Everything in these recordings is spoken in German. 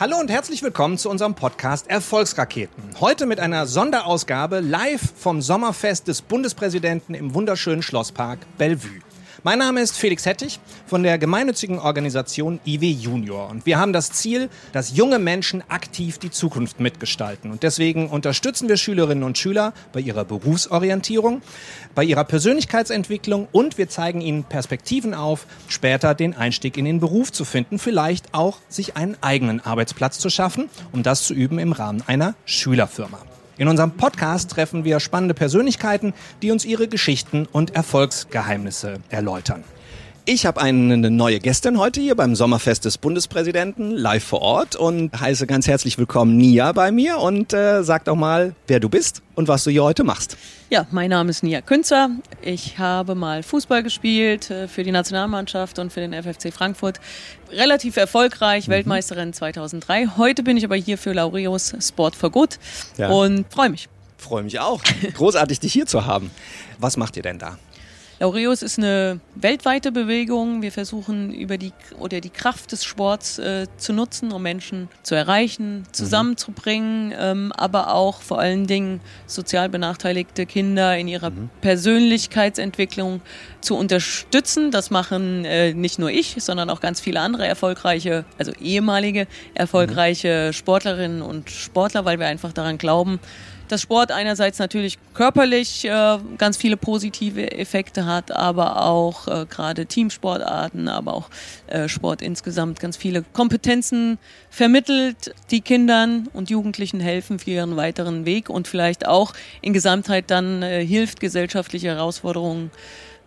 Hallo und herzlich willkommen zu unserem Podcast Erfolgsraketen. Heute mit einer Sonderausgabe live vom Sommerfest des Bundespräsidenten im wunderschönen Schlosspark Bellevue. Mein Name ist Felix Hettich von der gemeinnützigen Organisation IW Junior und wir haben das Ziel, dass junge Menschen aktiv die Zukunft mitgestalten und deswegen unterstützen wir Schülerinnen und Schüler bei ihrer Berufsorientierung, bei ihrer Persönlichkeitsentwicklung und wir zeigen ihnen Perspektiven auf, später den Einstieg in den Beruf zu finden, vielleicht auch sich einen eigenen Arbeitsplatz zu schaffen, um das zu üben im Rahmen einer Schülerfirma. In unserem Podcast treffen wir spannende Persönlichkeiten, die uns ihre Geschichten und Erfolgsgeheimnisse erläutern. Ich habe eine neue Gästin heute hier beim Sommerfest des Bundespräsidenten live vor Ort und heiße ganz herzlich willkommen Nia bei mir und äh, sag doch mal, wer du bist und was du hier heute machst. Ja, mein Name ist Nia Künzer. Ich habe mal Fußball gespielt äh, für die Nationalmannschaft und für den FFC Frankfurt. Relativ erfolgreich, mhm. Weltmeisterin 2003. Heute bin ich aber hier für Laureus Sport for Good ja. und freue mich. Freue mich auch. Großartig, dich hier zu haben. Was macht ihr denn da? Laureus ist eine weltweite Bewegung. Wir versuchen über die oder die Kraft des Sports äh, zu nutzen, um Menschen zu erreichen, zusammenzubringen, ähm, aber auch vor allen Dingen sozial benachteiligte Kinder in ihrer mhm. Persönlichkeitsentwicklung zu unterstützen. Das machen äh, nicht nur ich, sondern auch ganz viele andere erfolgreiche, also ehemalige erfolgreiche mhm. Sportlerinnen und Sportler, weil wir einfach daran glauben, dass Sport einerseits natürlich körperlich äh, ganz viele positive Effekte hat, aber auch äh, gerade Teamsportarten, aber auch äh, Sport insgesamt ganz viele Kompetenzen vermittelt, die Kindern und Jugendlichen helfen für ihren weiteren Weg und vielleicht auch in Gesamtheit dann äh, hilft, gesellschaftliche Herausforderungen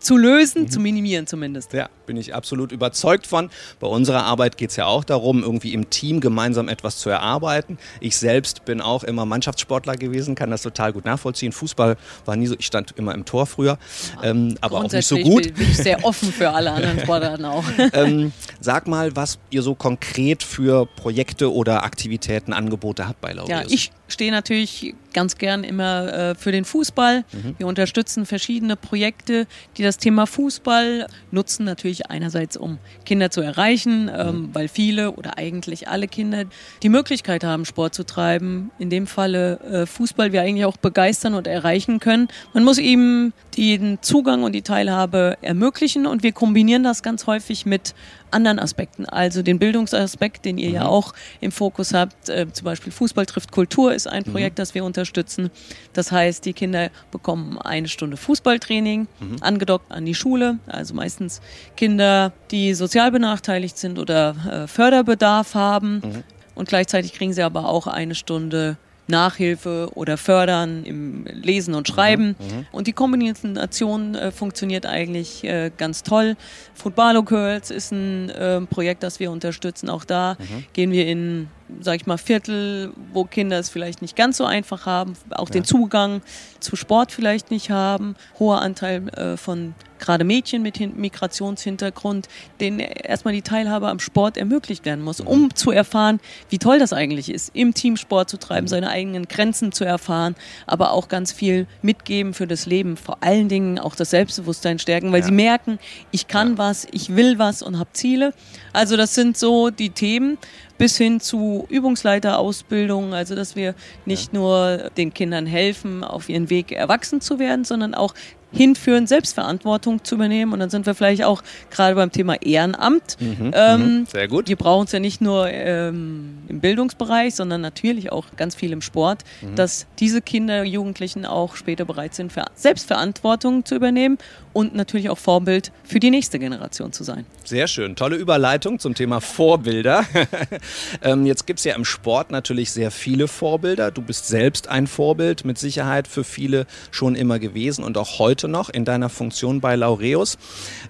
zu lösen, mhm. zu minimieren zumindest. Ja, bin ich absolut überzeugt von. Bei unserer Arbeit geht es ja auch darum, irgendwie im Team gemeinsam etwas zu erarbeiten. Ich selbst bin auch immer Mannschaftssportler gewesen, kann das total gut nachvollziehen. Fußball war nie so, ich stand immer im Tor früher, ähm, aber auch nicht so gut. Bin, bin ich sehr offen für alle anderen Sportarten auch. ähm, sag mal, was ihr so konkret für Projekte oder Aktivitäten, Angebote habt bei Laureus. Ja, ich stehe natürlich ganz gern immer äh, für den Fußball. Mhm. Wir unterstützen verschiedene Projekte, die das Thema Fußball nutzen, natürlich einerseits, um Kinder zu erreichen, ähm, mhm. weil viele oder eigentlich alle Kinder die Möglichkeit haben, Sport zu treiben. In dem Falle äh, Fußball wir eigentlich auch begeistern und erreichen können. Man muss ihm den Zugang und die Teilhabe ermöglichen und wir kombinieren das ganz häufig mit anderen Aspekten, also den Bildungsaspekt, den ihr mhm. ja auch im Fokus habt. Äh, zum Beispiel Fußball trifft Kultur ist ein mhm. Projekt, mhm. das wir unterstützen. Das heißt, die Kinder bekommen eine Stunde Fußballtraining mhm. angedockt an die Schule. Also meistens Kinder, die sozial benachteiligt sind oder äh, Förderbedarf haben. Mhm. Und gleichzeitig kriegen sie aber auch eine Stunde Nachhilfe oder Fördern im Lesen und Schreiben. Mhm, mhm. und die Kombination äh, funktioniert eigentlich äh, ganz toll. Footballo Girls ist ein äh, Projekt, das wir unterstützen. Auch da mhm. gehen wir in sag ich mal, Viertel, wo Kinder es vielleicht nicht ganz so einfach haben, auch ja. den Zugang zu Sport vielleicht nicht haben, hoher Anteil äh, von gerade Mädchen mit Migrationshintergrund, denen erstmal die Teilhabe am Sport ermöglicht werden muss, um mhm. zu erfahren, wie toll das eigentlich ist, im Team Sport zu treiben, mhm. seine eigenen Grenzen zu erfahren, aber auch ganz viel mitgeben für das Leben, vor allen Dingen auch das Selbstbewusstsein stärken, weil ja. sie merken, ich kann ja. was, ich will was und habe Ziele. Also das sind so die Themen bis hin zu Übungsleiterausbildung, also dass wir nicht nur den Kindern helfen, auf ihren Weg erwachsen zu werden, sondern auch hinführen, Selbstverantwortung zu übernehmen. Und dann sind wir vielleicht auch gerade beim Thema Ehrenamt. Mhm, ähm, mhm. Sehr gut. Wir brauchen es ja nicht nur ähm, im Bildungsbereich, sondern natürlich auch ganz viel im Sport, mhm. dass diese Kinder, Jugendlichen auch später bereit sind, für Selbstverantwortung zu übernehmen und natürlich auch Vorbild für die nächste Generation zu sein. Sehr schön. Tolle Überleitung zum Thema Vorbilder. ähm, jetzt gibt es ja im Sport natürlich sehr viele Vorbilder. Du bist selbst ein Vorbild, mit Sicherheit für viele schon immer gewesen und auch heute noch in deiner Funktion bei Laureus.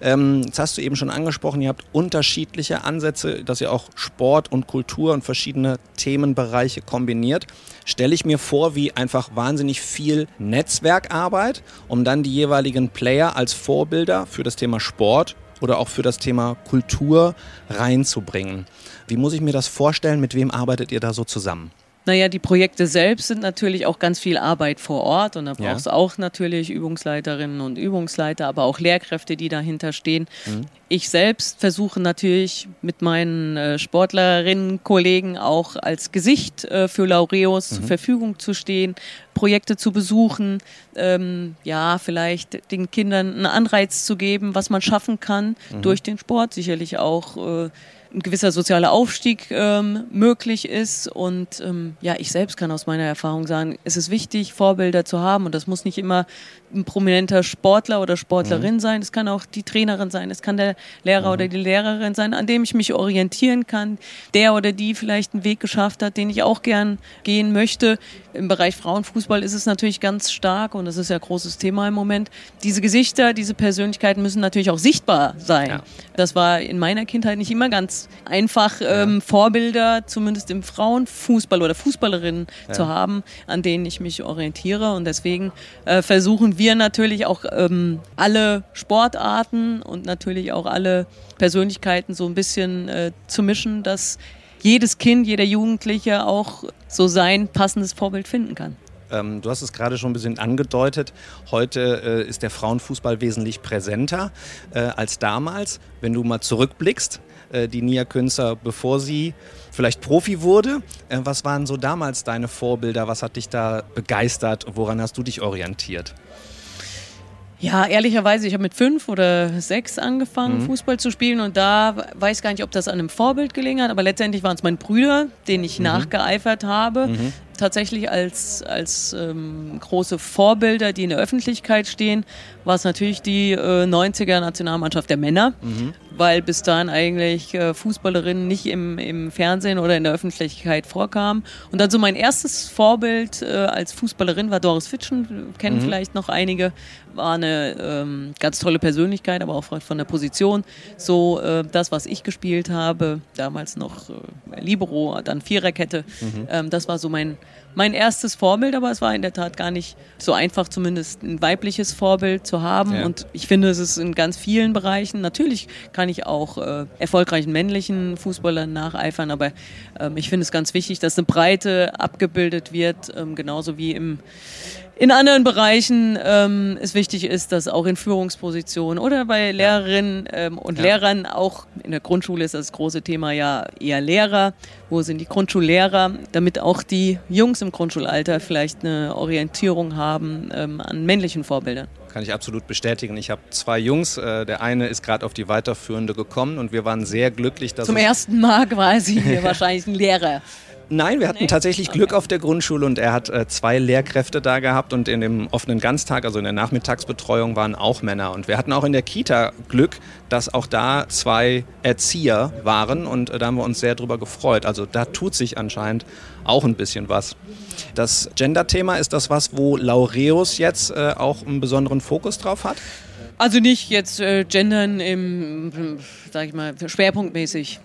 Ähm, jetzt hast du eben schon angesprochen, ihr habt unterschiedliche Ansätze, dass ihr auch Sport und Kultur und verschiedene Themenbereiche kombiniert stelle ich mir vor wie einfach wahnsinnig viel Netzwerkarbeit, um dann die jeweiligen Player als Vorbilder für das Thema Sport oder auch für das Thema Kultur reinzubringen. Wie muss ich mir das vorstellen? Mit wem arbeitet ihr da so zusammen? Naja, die Projekte selbst sind natürlich auch ganz viel Arbeit vor Ort und da Ja. brauchst du auch natürlich Übungsleiterinnen und Übungsleiter, aber auch Lehrkräfte, die dahinter stehen. Mhm. Ich selbst versuche natürlich mit meinen äh, Sportlerinnen, Kollegen auch als Gesicht äh, für Laureus Mhm. zur Verfügung zu stehen, Projekte zu besuchen, ähm, ja, vielleicht den Kindern einen Anreiz zu geben, was man schaffen kann Mhm. durch den Sport. Sicherlich auch äh, ein gewisser sozialer Aufstieg ähm, möglich ist. Und ähm, ja, ich selbst kann aus meiner Erfahrung sagen, es ist wichtig, Vorbilder zu haben. Und das muss nicht immer ein prominenter Sportler oder Sportlerin sein. Es kann auch die Trainerin sein. Es kann der Lehrer oder die Lehrerin sein, an dem ich mich orientieren kann. Der oder die vielleicht einen Weg geschafft hat, den ich auch gern gehen möchte. Im Bereich Frauenfußball ist es natürlich ganz stark und das ist ja ein großes Thema im Moment. Diese Gesichter, diese Persönlichkeiten müssen natürlich auch sichtbar sein. Ja. Das war in meiner Kindheit nicht immer ganz einfach, ähm, Vorbilder, zumindest im Frauenfußball oder Fußballerinnen zu haben, an denen ich mich orientiere. Und deswegen äh, versuchen wir natürlich auch ähm, alle Sportarten und natürlich auch alle Persönlichkeiten so ein bisschen äh, zu mischen, dass jedes Kind, jeder Jugendliche auch so sein passendes Vorbild finden kann. Ähm, du hast es gerade schon ein bisschen angedeutet. Heute äh, ist der Frauenfußball wesentlich präsenter äh, als damals. Wenn du mal zurückblickst, äh, die Nia Künzer, bevor sie vielleicht Profi wurde, äh, was waren so damals deine Vorbilder? Was hat dich da begeistert? Woran hast du dich orientiert? Ja, ehrlicherweise, ich habe mit fünf oder sechs angefangen, Fußball zu spielen und da weiß ich gar nicht, ob das an einem Vorbild gelegen hat, aber letztendlich waren es meine Brüder, denen ich nachgeeifert habe. Tatsächlich als, als ähm, große Vorbilder, die in der Öffentlichkeit stehen, war es natürlich die äh, 90er Nationalmannschaft der Männer, weil bis dahin eigentlich äh, Fußballerinnen nicht im, im Fernsehen oder in der Öffentlichkeit vorkamen. Und dann so mein erstes Vorbild äh, als Fußballerin war Doris Fitschen, kennen vielleicht noch einige, war eine ähm, ganz tolle Persönlichkeit, aber auch von der Position. So äh, das, was ich gespielt habe, damals noch äh, Libero, dann Viererkette, ähm, das war so mein, mein erstes Vorbild, aber es war in der Tat gar nicht so einfach, zumindest ein weibliches Vorbild zu haben. Ja. Und ich finde, es ist in ganz vielen Bereichen. Natürlich kann ich auch äh, erfolgreichen männlichen Fußballern nacheifern, aber ähm, ich finde es ganz wichtig, dass eine Breite abgebildet wird, ähm, genauso wie im in anderen Bereichen ähm, es wichtig ist, dass auch in Führungspositionen oder bei Lehrerinnen ähm, und Ja. Lehrern, auch in der Grundschule ist das große Thema ja eher Lehrer, wo sind die Grundschullehrer, damit auch die Jungs im Grundschulalter vielleicht eine Orientierung haben ähm, an männlichen Vorbildern. Kann ich absolut bestätigen. Ich habe zwei Jungs. Äh, der eine ist gerade auf die weiterführende gekommen und wir waren sehr glücklich, dass Zum ersten Mal quasi wahrscheinlich ein Lehrer. Nein, wir hatten Nee? tatsächlich Glück auf der Grundschule und er hat äh, zwei Lehrkräfte da gehabt und in dem offenen Ganztag, also in der Nachmittagsbetreuung, waren auch Männer. Und wir hatten auch in der Kita Glück, dass auch da zwei Erzieher waren und äh, da haben wir uns sehr drüber gefreut. Also da tut sich anscheinend auch ein bisschen was. Das Gender-Thema, ist das was, wo Laureus jetzt äh, auch einen besonderen Fokus drauf hat? Also nicht jetzt äh, gendern im, sag ich mal, schwerpunktmäßig.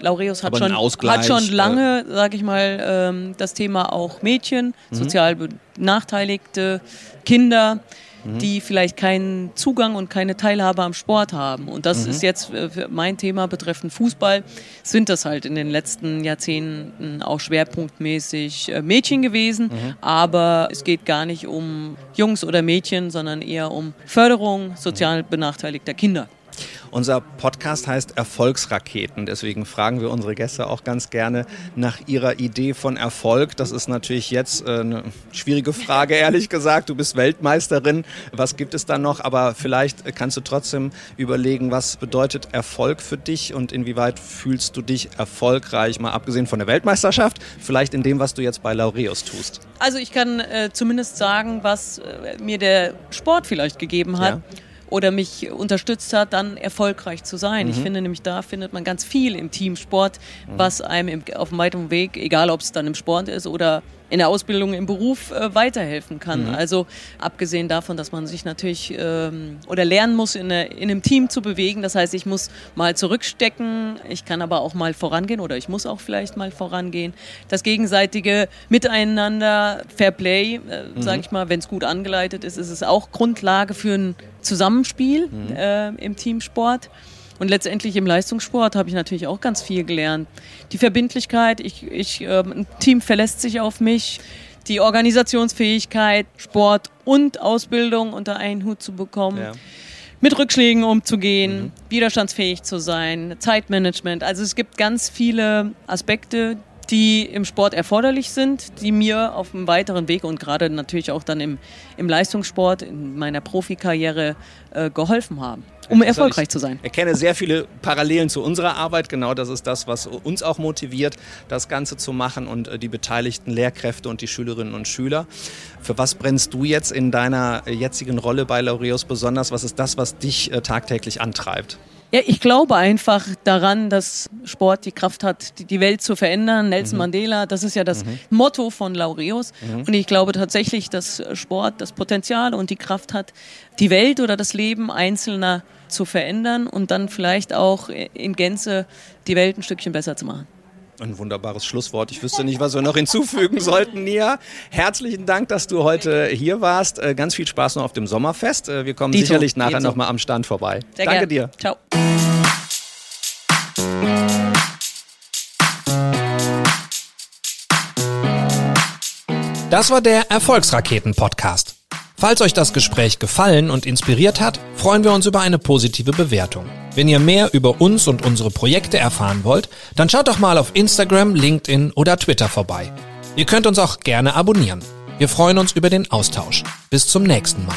Laureus hat schon, hat schon äh, lange, sag ich mal, ähm, das Thema auch Mädchen, sozial benachteiligte Kinder, die vielleicht keinen Zugang und keine Teilhabe am Sport haben. Und das ist jetzt äh, mein Thema betreffend Fußball, sind das halt in den letzten Jahrzehnten auch schwerpunktmäßig äh, Mädchen gewesen. Aber es geht gar nicht um Jungs oder Mädchen, sondern eher um Förderung sozial benachteiligter Kinder. Unser Podcast heißt Erfolgsraketen. Deswegen fragen wir unsere Gäste auch ganz gerne nach ihrer Idee von Erfolg. Das ist natürlich jetzt äh, eine schwierige Frage, ehrlich gesagt. Du bist Weltmeisterin. Was gibt es da noch? Aber vielleicht kannst du trotzdem überlegen, was bedeutet Erfolg für dich und inwieweit fühlst du dich erfolgreich, mal abgesehen von der Weltmeisterschaft, vielleicht in dem, was du jetzt bei Laureus tust. Also ich kann äh, zumindest sagen, was äh, mir der Sport vielleicht gegeben hat. Ja. Oder mich unterstützt hat, dann erfolgreich zu sein. Ich finde nämlich, da findet man ganz viel im Teamsport, was einem im, auf dem weiteren Weg, egal ob es dann im Sport ist oder in der Ausbildung, im Beruf, äh, weiterhelfen kann. Also abgesehen davon, dass man sich natürlich ähm, oder lernen muss, in, eine, in einem Team zu bewegen. Das heißt, ich muss mal zurückstecken, ich kann aber auch mal vorangehen oder ich muss auch vielleicht mal vorangehen. Das gegenseitige Miteinander, Fair Play, äh, sage ich mal, wenn es gut angeleitet ist, ist es auch Grundlage für ein Zusammenspiel äh, im Teamsport. Und letztendlich im Leistungssport habe ich natürlich auch ganz viel gelernt. Die Verbindlichkeit, ich, ich, äh, ein Team verlässt sich auf mich, die Organisationsfähigkeit, Sport und Ausbildung unter einen Hut zu bekommen. Ja mit Rückschlägen umzugehen, mhm. widerstandsfähig zu sein, Zeitmanagement. Also es gibt ganz viele Aspekte, die im Sport erforderlich sind, die mir auf einem weiteren Weg und gerade natürlich auch dann im, im Leistungssport, in meiner Profikarriere äh, geholfen haben um erfolgreich zu sein. Ich erkenne sehr viele Parallelen zu unserer Arbeit. Genau das ist das, was uns auch motiviert, das Ganze zu machen und äh, die beteiligten Lehrkräfte und die Schülerinnen und Schüler. Für was brennst du jetzt in deiner jetzigen Rolle bei Laureus besonders? Was ist das, was dich äh, tagtäglich antreibt? Ja, ich glaube einfach daran, dass Sport die Kraft hat, die Welt zu verändern. Nelson mhm. Mandela, das ist ja das mhm. Motto von Laureus. Mhm. Und ich glaube tatsächlich, dass Sport das Potenzial und die Kraft hat, die Welt oder das Leben Einzelner zu verändern und dann vielleicht auch in Gänze die Welt ein Stückchen besser zu machen. Ein wunderbares Schlusswort. Ich wüsste nicht, was wir noch hinzufügen sollten, Nia. Herzlichen Dank, dass du heute hier warst. Äh, ganz viel Spaß noch auf dem Sommerfest. Äh, wir kommen Dito, sicherlich nachher nochmal am Stand vorbei. Sehr Danke gern. dir. Ciao. Das war der Erfolgsraketen-Podcast. Falls euch das Gespräch gefallen und inspiriert hat, freuen wir uns über eine positive Bewertung. Wenn ihr mehr über uns und unsere Projekte erfahren wollt, dann schaut doch mal auf Instagram, LinkedIn oder Twitter vorbei. Ihr könnt uns auch gerne abonnieren. Wir freuen uns über den Austausch. Bis zum nächsten Mal.